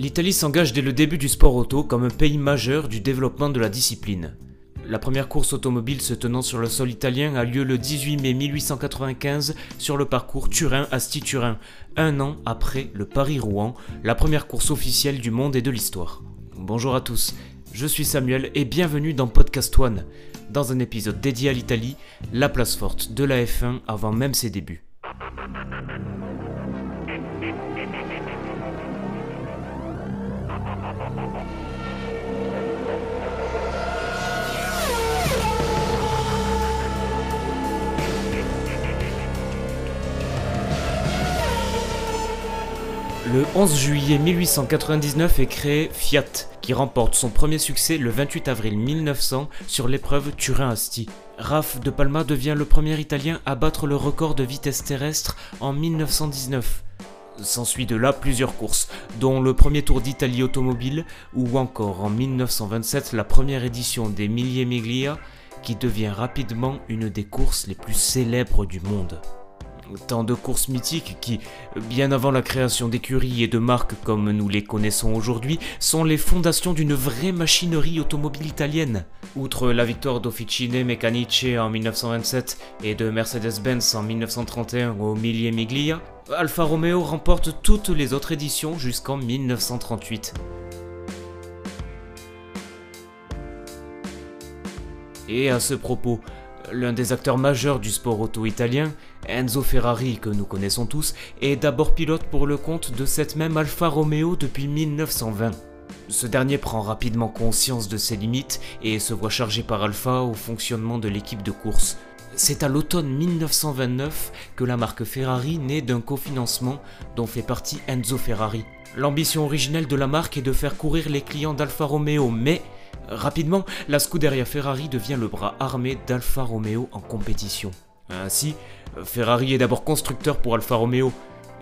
L'Italie s'engage dès le début du sport auto comme un pays majeur du développement de la discipline. La première course automobile se tenant sur le sol italien a lieu le 18 mai 1895 sur le parcours Turin-Asti-Turin, un an après le Paris-Rouen, la première course officielle du monde et de l'histoire. Bonjour à tous, je suis Samuel et bienvenue dans Podcast One, dans un épisode dédié à l'Italie, la place forte de la F1 avant même ses débuts. Le 11 juillet 1899 est créé Fiat, qui remporte son premier succès le 28 avril 1900 sur l'épreuve Turin-Asti. Raf de Palma devient le premier Italien à battre le record de vitesse terrestre en 1919. S'ensuit de là plusieurs courses, dont le premier Tour d'Italie automobile ou encore en 1927 la première édition des Mille Miglia qui devient rapidement une des courses les plus célèbres du monde. Tant de courses mythiques qui, bien avant la création d'écuries et de marques comme nous les connaissons aujourd'hui, sont les fondations d'une vraie machinerie automobile italienne. Outre la victoire d'Officine Meccaniche en 1927 et de Mercedes-Benz en 1931 au Mille Miglia, Alfa Romeo remporte toutes les autres éditions jusqu'en 1938. Et à ce propos, L'un des acteurs majeurs du sport auto italien, Enzo Ferrari, que nous connaissons tous, est d'abord pilote pour le compte de cette même Alfa Romeo depuis 1920. Ce dernier prend rapidement conscience de ses limites et se voit chargé par Alfa au fonctionnement de l'équipe de course. C'est à l'automne 1929 que la marque Ferrari naît d'un cofinancement dont fait partie Enzo Ferrari. L'ambition originelle de la marque est de faire courir les clients d'Alfa Romeo, mais Rapidement, la Scuderia Ferrari devient le bras armé d'Alfa Romeo en compétition. Ainsi, Ferrari est d'abord constructeur pour Alfa Romeo,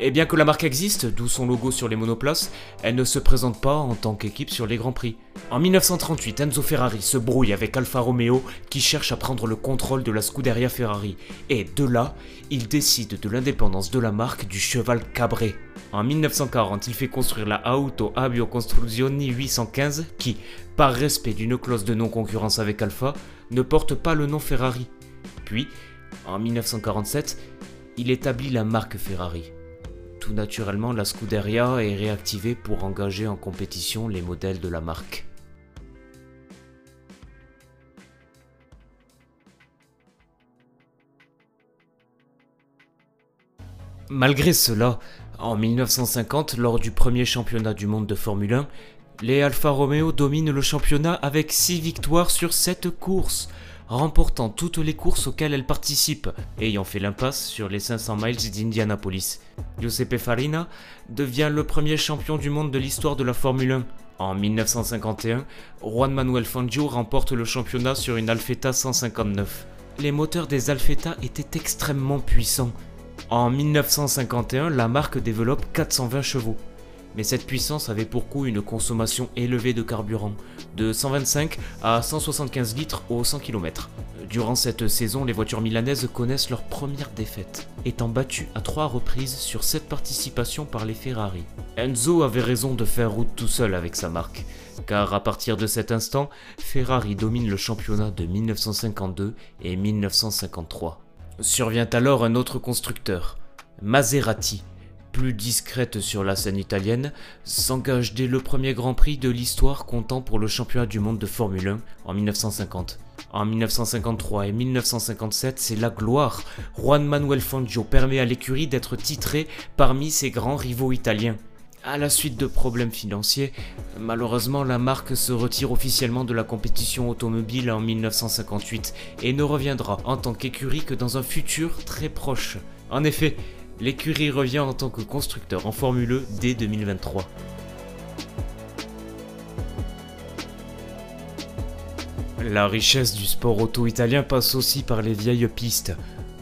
et bien que la marque existe, d'où son logo sur les monoplaces, elle ne se présente pas en tant qu'équipe sur les Grands Prix. En 1938, Enzo Ferrari se brouille avec Alfa Romeo qui cherche à prendre le contrôle de la Scuderia Ferrari, et de là, il décide de l'indépendance de la marque du cheval cabré. En 1940, il fait construire la Auto Abio Costruzioni 815 qui, par respect d'une clause de non-concurrence avec Alfa, ne porte pas le nom Ferrari. Puis, en 1947, il établit la marque Ferrari. Tout naturellement, la Scuderia est réactivée pour engager en compétition les modèles de la marque. Malgré cela, en 1950, lors du premier championnat du monde de Formule 1, les Alfa Romeo dominent le championnat avec 6 victoires sur 7 courses, remportant toutes les courses auxquelles elles participent, ayant fait l'impasse sur les 500 miles d'Indianapolis. Giuseppe Farina devient le premier champion du monde de l'histoire de la Formule 1. En 1951, Juan Manuel Fangio remporte le championnat sur une Alfetta 159. Les moteurs des Alfetta étaient extrêmement puissants. En 1951, la marque développe 420 chevaux mais cette puissance avait pour coup une consommation élevée de carburant, de 125 à 175 litres au 100 km. Durant cette saison, les voitures milanaises connaissent leur première défaite, étant battues à trois reprises sur cette participation par les Ferrari. Enzo avait raison de faire route tout seul avec sa marque, car à partir de cet instant, Ferrari domine le championnat de 1952 et 1953. Survient alors un autre constructeur, Maserati, plus discrète sur la scène italienne, s'engage dès le premier Grand Prix de l'histoire comptant pour le championnat du monde de Formule 1 en 1950. En 1953 et 1957, c'est la gloire. Juan Manuel Fangio permet à l'écurie d'être titré parmi ses grands rivaux italiens. À la suite de problèmes financiers, malheureusement la marque se retire officiellement de la compétition automobile en 1958 et ne reviendra en tant qu'écurie que dans un futur très proche. En effet, l'écurie revient en tant que constructeur en Formule E dès 2023. La richesse du sport auto italien passe aussi par les vieilles pistes,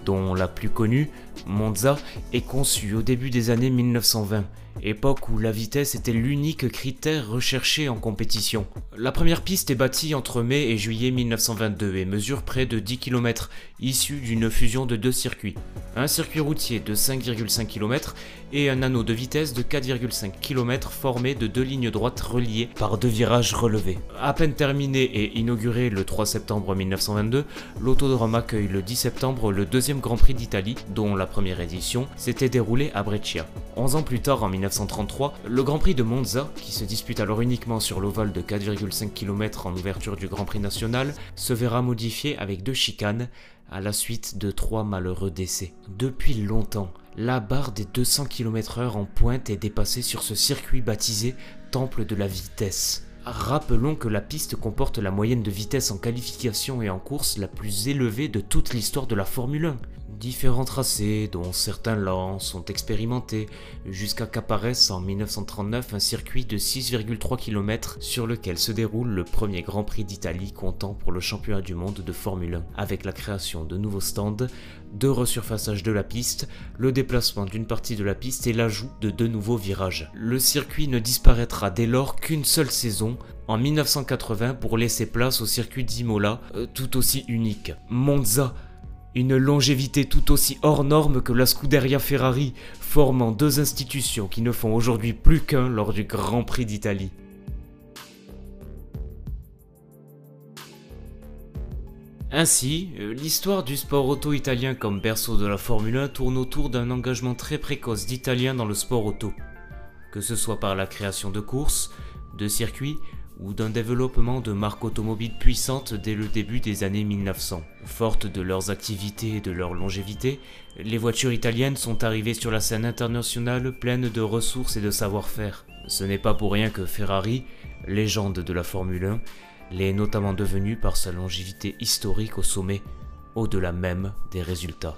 dont la plus connue, Monza est conçu au début des années 1920 époque où la vitesse était l'unique critère recherché en compétition. La première piste est bâtie entre mai et juillet 1922 et mesure près de 10 km, issue d'une fusion de deux circuits. Un circuit routier de 5,5 km et un anneau de vitesse de 4,5 km formé de deux lignes droites reliées par deux virages relevés. À peine terminé et inauguré le 3 septembre 1922, l'autodrome accueille le 10 septembre le deuxième Grand Prix d'Italie, dont la première édition s'était déroulée à Brescia. 11 ans plus tard, en 1933, le Grand Prix de Monza, qui se dispute alors uniquement sur l'ovale de 4,5 km en ouverture du Grand Prix national, se verra modifié avec deux chicanes à la suite de trois malheureux décès. Depuis longtemps, la barre des 200 km/h en pointe est dépassée sur ce circuit baptisé Temple de la vitesse. Rappelons que la piste comporte la moyenne de vitesse en qualification et en course la plus élevée de toute l'histoire de la Formule 1. Différents tracés, dont certains lents, sont expérimentés, jusqu'à qu'apparaisse en 1939 un circuit de 6,3 km sur lequel se déroule le premier Grand Prix d'Italie comptant pour le championnat du monde de Formule 1, avec la création de nouveaux stands, de resurfaçage de la piste, le déplacement d'une partie de la piste et l'ajout de deux nouveaux virages. Le circuit ne disparaîtra dès lors qu'une seule saison, en 1980 pour laisser place au circuit d'Imola, euh, tout aussi unique. Monza une longévité tout aussi hors norme que la Scuderia Ferrari, formant deux institutions qui ne font aujourd'hui plus qu'un lors du Grand Prix d'Italie. Ainsi, euh, l'histoire du sport auto italien comme berceau de la Formule 1 tourne autour d'un engagement très précoce d'Italiens dans le sport auto, que ce soit par la création de courses, de circuits ou d'un développement de marques automobiles puissantes dès le début des années 1900. Fortes de leurs activités et de leur longévité, les voitures italiennes sont arrivées sur la scène internationale pleines de ressources et de savoir-faire. Ce n'est pas pour rien que Ferrari, légende de la Formule 1, l'est notamment devenue par sa longévité historique au sommet, au-delà même des résultats.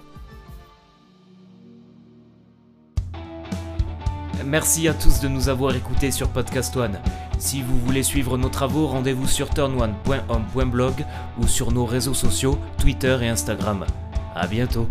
Merci à tous de nous avoir écoutés sur Podcast One. Si vous voulez suivre nos travaux, rendez-vous sur turnone.home.blog ou sur nos réseaux sociaux, Twitter et Instagram. A bientôt